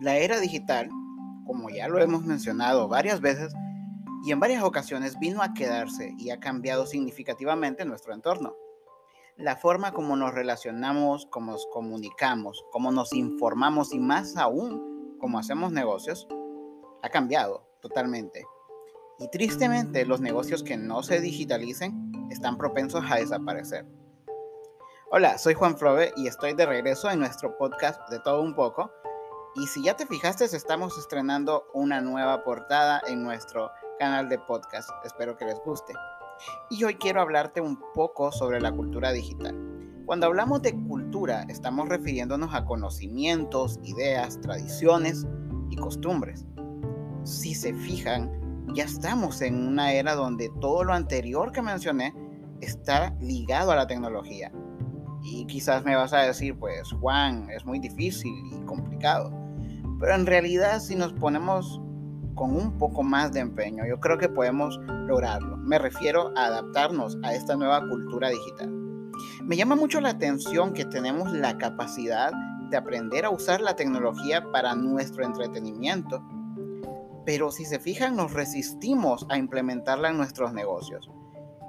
La era digital, como ya lo hemos mencionado varias veces y en varias ocasiones, vino a quedarse y ha cambiado significativamente nuestro entorno. La forma como nos relacionamos, cómo nos comunicamos, cómo nos informamos y más aún cómo hacemos negocios, ha cambiado totalmente. Y tristemente los negocios que no se digitalicen están propensos a desaparecer. Hola, soy Juan Flove y estoy de regreso en nuestro podcast de todo un poco. Y si ya te fijaste, estamos estrenando una nueva portada en nuestro canal de podcast. Espero que les guste. Y hoy quiero hablarte un poco sobre la cultura digital. Cuando hablamos de cultura, estamos refiriéndonos a conocimientos, ideas, tradiciones y costumbres. Si se fijan, ya estamos en una era donde todo lo anterior que mencioné está ligado a la tecnología. Y quizás me vas a decir, pues Juan, es muy difícil y complicado. Pero en realidad si nos ponemos con un poco más de empeño, yo creo que podemos lograrlo. Me refiero a adaptarnos a esta nueva cultura digital. Me llama mucho la atención que tenemos la capacidad de aprender a usar la tecnología para nuestro entretenimiento pero si se fijan nos resistimos a implementarla en nuestros negocios.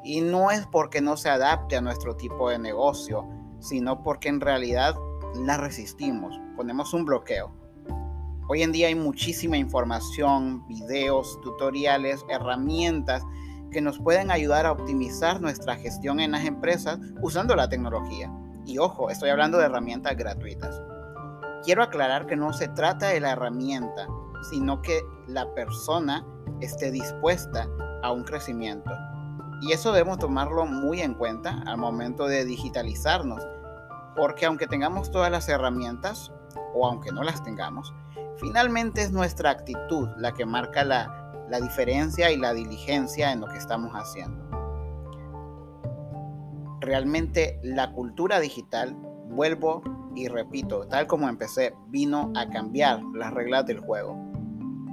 Y no es porque no se adapte a nuestro tipo de negocio, sino porque en realidad la resistimos, ponemos un bloqueo. Hoy en día hay muchísima información, videos, tutoriales, herramientas que nos pueden ayudar a optimizar nuestra gestión en las empresas usando la tecnología. Y ojo, estoy hablando de herramientas gratuitas. Quiero aclarar que no se trata de la herramienta, sino que la persona esté dispuesta a un crecimiento. Y eso debemos tomarlo muy en cuenta al momento de digitalizarnos, porque aunque tengamos todas las herramientas, o aunque no las tengamos, finalmente es nuestra actitud la que marca la, diferencia y la diligencia en lo que estamos haciendo. Realmente la cultura digital, vuelvo y repito, tal como empecé, vino a cambiar las reglas del juego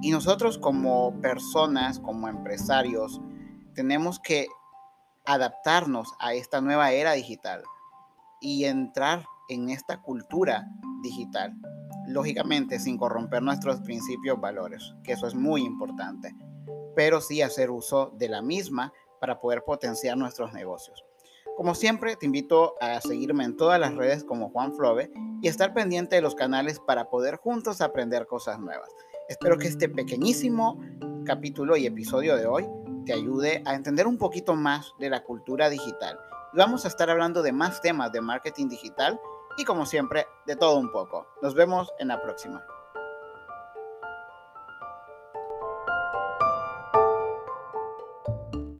y nosotros como personas, como empresarios, tenemos que adaptarnos a esta nueva era digital y entrar en esta cultura digital. Lógicamente sin corromper nuestros principios valores, que eso es muy importante, pero sí hacer uso de la misma para poder potenciar nuestros negocios. Como siempre, te invito a seguirme en todas las redes como Juan Flove y estar pendiente de los canales para poder juntos aprender cosas nuevas. Espero que este pequeñísimo capítulo y episodio de hoy te ayude a entender un poquito más de la cultura digital. vamos a estar hablando de más temas de marketing digital y como siempre, de todo un poco. Nos vemos en la próxima.